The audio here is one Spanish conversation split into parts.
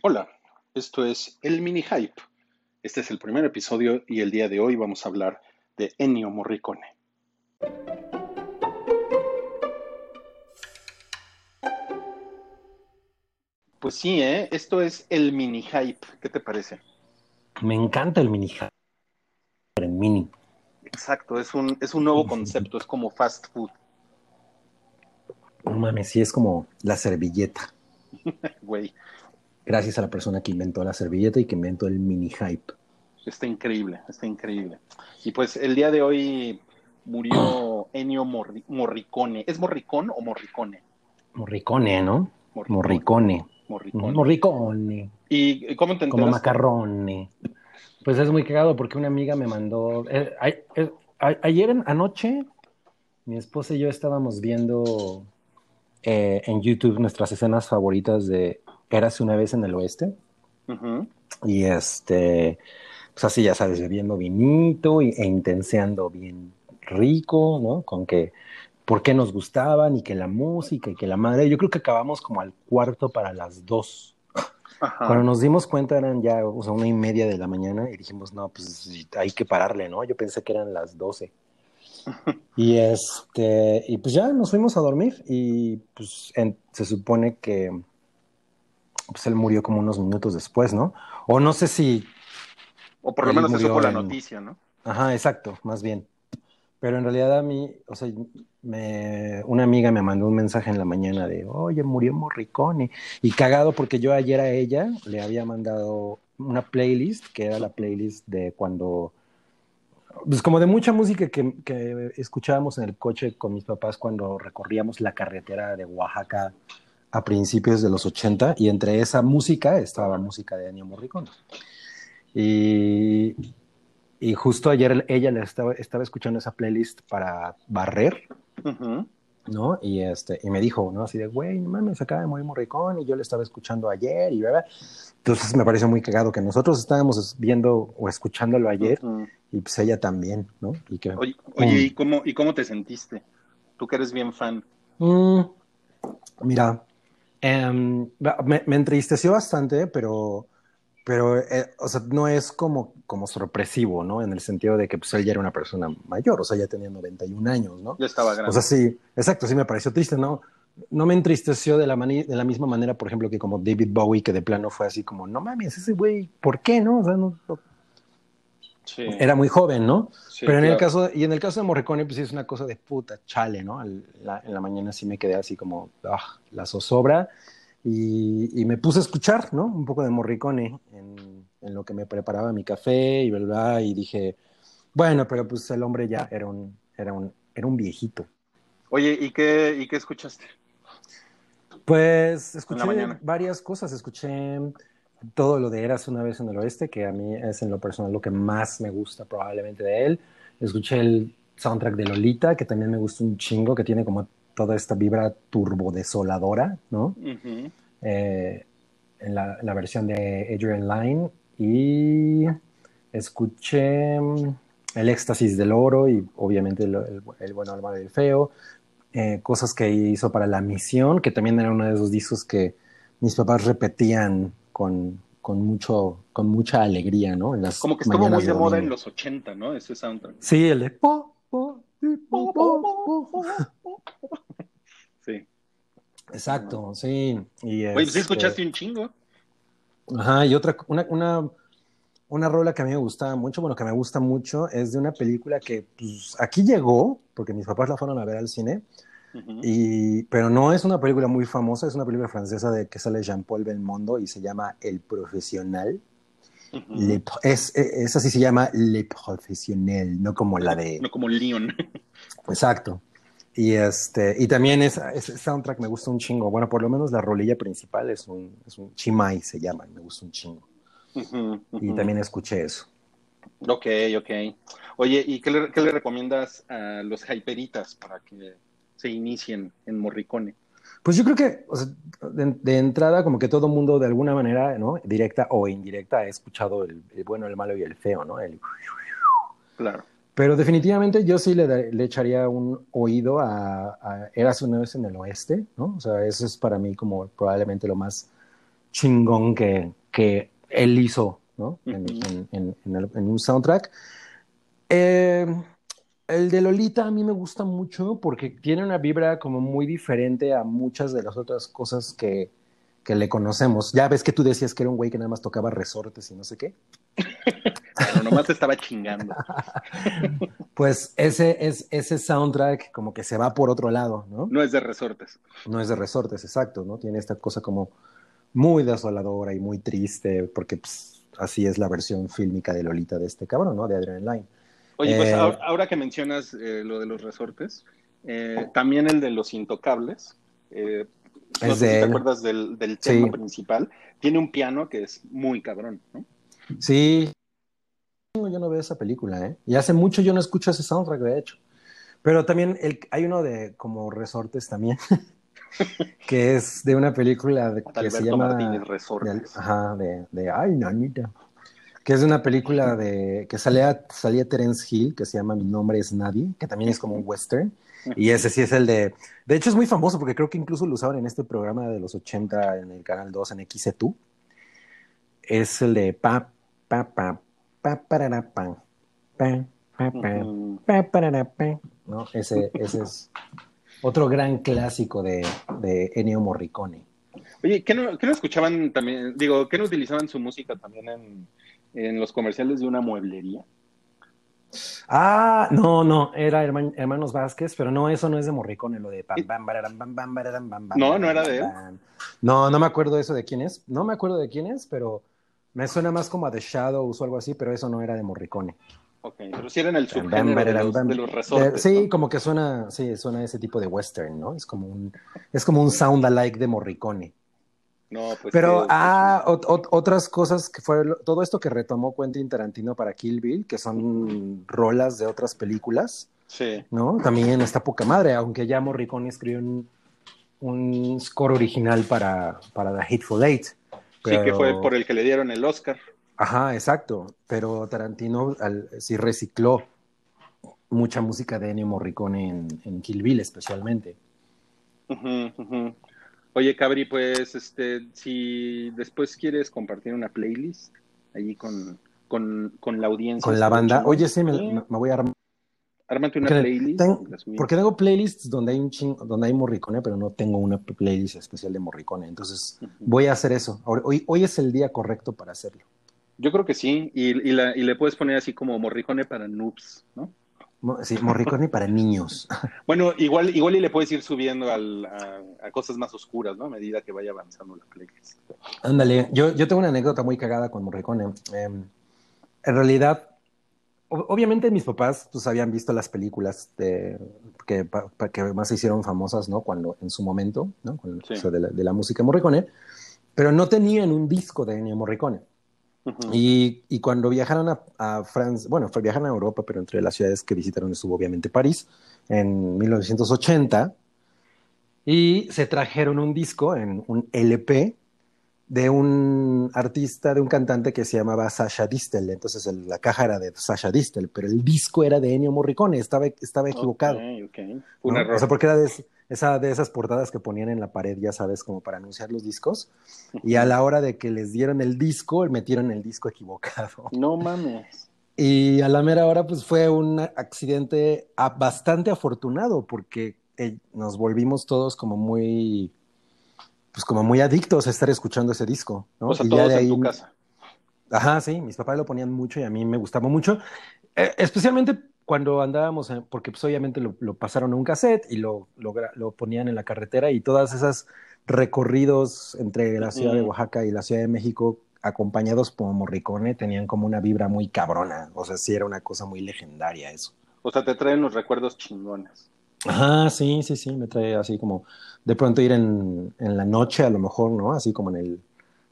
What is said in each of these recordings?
Hola, esto es el mini hype. Este es el primer episodio y el día de hoy vamos a hablar de Ennio Morricone. Pues sí, ¿eh? esto es el mini hype. ¿Qué te parece? Me encanta el mini hype. El mini. Exacto, es un, es un nuevo concepto, es como fast food. No mames, sí es como la servilleta. Güey, Gracias a la persona que inventó la servilleta y que inventó el mini hype. está increíble, está increíble. Y pues el día de hoy murió Ennio Morri- Morricone. ¿Es Morricón o Morricone? Morricone, ¿no? Morricone. Morricone. Morricone. Morricone. ¿Y cómo te Como macarrone. Pues es muy cagado porque una amiga me mandó. eh, a- eh, a- ayer en- anoche, mi esposa y yo estábamos viendo eh, en YouTube nuestras escenas favoritas de Érase una vez en el oeste. Y este, pues así ya sabes, bebiendo vinito y- e intenseando bien rico, ¿no? Con que por qué nos gustaban y que la música y que la madre. Yo creo que acabamos como al cuarto para las dos. Ajá. Cuando nos dimos cuenta eran ya, o sea, una y media de la mañana y dijimos, no, pues hay que pararle, ¿no? Yo pensé que eran las doce. Y este, y pues ya nos fuimos a dormir y pues en- se supone que pues él murió como unos minutos después, ¿no? O no sé si O por lo menos murió fue la noticia, ¿no? Ajá, exacto, más bien. Pero en realidad a mí, o sea, me, una amiga me mandó un mensaje en la mañana de, oye, murió Morricone. Y cagado porque yo ayer a ella le había mandado una playlist, que era la playlist de cuando, pues como de mucha música que, que escuchábamos en el coche con mis papás cuando recorríamos la carretera de Oaxaca a principios de los 80, y entre esa música estaba música de Ennio Morricone. Y, y justo ayer ella le estaba, estaba escuchando esa playlist para barrer, Ujú. ¿no? Y, este, y me dijo, ¿no? Así de, güey, no mames, acaba de morir Morricone y yo le estaba escuchando ayer y bla. Entonces me pareció muy cagado que nosotros estábamos viendo o escuchándolo ayer Ujú. y pues ella también, ¿no? Y que, Oye, oye, ¿y cómo, ¿y cómo te sentiste? Tú que eres bien fan. Mm, mira, em, me, me entristeció bastante, pero, pero eh, o sea, no es como, como sorpresivo, ¿no? En el sentido de que pues, él ya era una persona mayor, o sea, ya tenía 91 años, ¿no? Yo estaba grande. O sea, sí, exacto, sí me pareció triste, ¿no? No me entristeció de la, mani- de la misma manera, por ejemplo, que como David Bowie, que de plano fue así como, no mames, ese güey, ¿por qué, no? O sea, no, no- Sí. era muy joven, ¿no? Sí, Pero en el caso, y en el caso de Morricone, pues sí es una cosa de puta, chale, ¿no? La- en la mañana sí me quedé así como, ah, la zozobra, y, y me puse a escuchar, ¿no? Un poco de Morricone en, en lo que me preparaba mi café y verdad, y dije, bueno, pero pues el hombre ya era un, era un, era un viejito. Oye, ¿y qué, ¿y qué escuchaste? Pues escuché varias cosas, escuché todo lo de Eras una vez en el oeste, que a mí es en lo personal lo que más me gusta probablemente de él. Escuché el soundtrack de Lolita, que también me gustó un chingo, que tiene como toda esta vibra turbodesoladora, ¿no? Ujú. Eh, en, la, en la versión de Adrian Lyne. Y escuché mm, El éxtasis del oro y obviamente el, el- el bueno, el malo y el feo. Eh, cosas que hizo para La Misión, que también era uno de esos discos que mis papás repetían con, con, mucho, con mucha alegría, ¿no? En las Como que estuvo muy de moda en los 80, ¿no? Ese soundtrack. Sí, el de... po, po, pi, po, po, po. Sí. Exacto, sí. Y Oye, pues sí este- escuchaste un chingo. Ajá, y otra, una, una, una rola que a mí me gustaba mucho, bueno, que me gusta mucho, es de una película que pues, aquí llegó, porque mis papás la fueron a ver al cine, Y, pero no es una película muy famosa, es una película francesa de que sale Jean-Paul Belmondo y se llama El Profesional. Ujú. Le- es, es así se llama Le Professionnel, no como la de... No como Leon. Exacto. Y, este, y también esa- ese soundtrack me gusta un chingo. Bueno, por lo menos la rolilla principal es un, es un Chimay, se llama, y me gusta un chingo. Y también escuché eso. Ok, ok. Oye, ¿y qué le, qué le recomiendas a los hyperitas para que se inicien en Morricone? Pues yo creo que o sea, de, de entrada, como que todo mundo de alguna manera, ¿no? Directa o indirecta, ha escuchado el, el bueno, el malo y el feo, ¿no? El- Claro. pero definitivamente yo sí le, echaría un oído a, a Eras una vez en el oeste, ¿no? O sea, eso es para mí como probablemente lo más chingón que, que él hizo, ¿no? En, en, en, en un soundtrack. Eh, el de Lolita a mí me gusta mucho porque tiene una vibra como muy diferente a muchas de las otras cosas que, que le conocemos. Ya ves que tú decías que era un güey que nada más tocaba resortes y no sé qué. Pero nomás estaba chingando. pues ese, es, ese soundtrack como que se va por otro lado, ¿no? No es de resortes. No es de resortes, exacto, ¿no? Tiene esta cosa como muy desoladora y muy triste, porque pues, así es la versión fílmica de Lolita de este cabrón, ¿no? De Adrian Line. Oye, pues eh, ahora, que mencionas eh, lo de los resortes, eh, también el de los intocables. no sé si te acuerdas del, tema principal. Tiene un piano que es muy cabrón, ¿no? Sí. Yo no veo esa película, ¿eh? Y hace mucho yo no escucho ese soundtrack, de hecho. Pero también el, hay uno de como resortes también, que es de una película que se llama... Martínez, resortes. ajá, de, de Ay, nanita que es una película de que salía, salía Terence Hill, que se llama Mi nombre es Nadie, que también es como un western. Y ese sí es el de... De hecho es muy famoso porque creo que incluso lo usaban en este programa de los 80 en el Canal 2 en XETU. Es el de pa, pa, pa, pa, parara, pa, pa, pa, pa, pa, pa, ¿no? Ese, ese es otro gran clásico de, de Ennio Morricone. Oye, ¿qué no, ¿qué no escuchaban también? Digo, ¿qué no utilizaban su música también en en los comerciales de una mueblería. Ah, no, no, era Hermanos Vázquez, pero no, eso no es de Morricone, lo de No, no era de él. No, no me acuerdo eso de quién es. No me acuerdo de quién es, pero me suena más como a The Shadows o algo así, pero eso no era de Morricone. Ok, pero sí era en el subgénero de los, resortes. Sí, como que suena, sí, suena ese tipo de western, ¿no? Es como un, es como un sound alike de Morricone. No, pues Pero, ah, otras cosas que fue todo esto que retomó Quentin Tarantino para Kill Bill, que son rolas de otras películas. Sí. ¿No? También está poca madre, aunque ya Morricone escribió un, un score original para, para The Hateful Eight. Sí, que fue por el que le dieron el Oscar. Ajá, exacto. Pero Tarantino sí recicló mucha música de Ennio Morricone en, en Kill Bill, especialmente. Oye, Cabri, pues este, si después quieres compartir una playlist allí con, con, con la audiencia. Con la banda. Oye, sí, me, voy a armar. Ármate una playlist. porque tengo playlists donde hay un ching, donde hay Morricone, pero no tengo una playlist especial de Morricone. Entonces, voy a hacer eso. Hoy, hoy es el día correcto para hacerlo. Yo creo que sí. Y, y, la, y le puedes poner así como Morricone para noobs, ¿no? Sí, Morricone para niños. Bueno, igual, igual y le puedes ir subiendo al, a, cosas más oscuras, ¿no? A medida que vaya avanzando la playlist. Ándale, yo, yo tengo una anécdota muy cagada con Morricone. Em, en realidad, obviamente mis papás pues habían visto las películas de, que, que más se hicieron famosas, ¿no? Cuando, en su momento, ¿no? Con, de, la, de, la, música Morricone, pero no tenían un disco de Ennio Morricone y, cuando viajaron a, Francia, bueno, viajaron a Europa, pero entre las ciudades que visitaron estuvo obviamente París en 1980 y se trajeron un disco en un LP de un artista, de un cantante que se llamaba Sasha Distel. Entonces la caja era de Sasha Distel, pero el disco era de Ennio Morricone, estaba, estaba equivocado. Un error. O sea, porque era de, esa, de esas portadas que ponían en la pared, ya sabes, como para anunciar los discos. Y a la hora de que les dieron el disco, metieron el disco equivocado. No mames. Y a la mera hora, pues fue un accidente bastante afortunado, porque eh, nos volvimos todos como muy pues como muy adictos a estar escuchando ese disco, ¿no? O sea, todos en tu casa. Ajá, sí, mis papás lo ponían mucho y a mí me gustaba mucho, eh, especialmente cuando andábamos, porque pues obviamente lo, pasaron a un cassette y lo, lo, ponían en la carretera y todas esas recorridos entre la ciudad de Oaxaca y la ciudad de México acompañados por Morricone tenían como una vibra muy cabrona, o sea, sí era una cosa muy legendaria eso. O sea, te traen los recuerdos chingones. Ajá, sí, sí, sí, me trae así como de pronto ir en, en la noche a lo mejor, ¿no? Así como en el,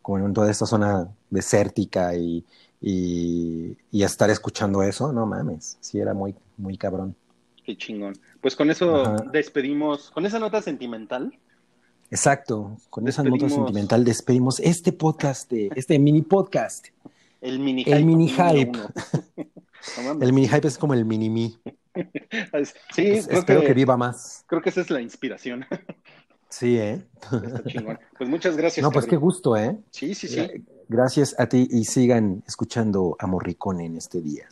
como en toda esta zona desértica y, y, y estar escuchando eso, no mames, sí era muy, muy cabrón. Qué chingón. Pues con eso despedimos, con esa nota sentimental. Exacto, con esa nota sentimental despedimos este podcast, de, este mini podcast. El mini hype. El mini hype. el mini hype es como el mini mi. Sí, espero que, viva más. Creo que esa es la inspiración. Sí, ¿eh? Está chingón. Pues muchas gracias. No, pues qué gusto, ¿eh? Sí, sí, sí. Gracias a ti y sigan escuchando a Morricone en este día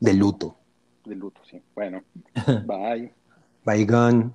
de luto. De luto, sí. Bueno, bye. Bye, Gun.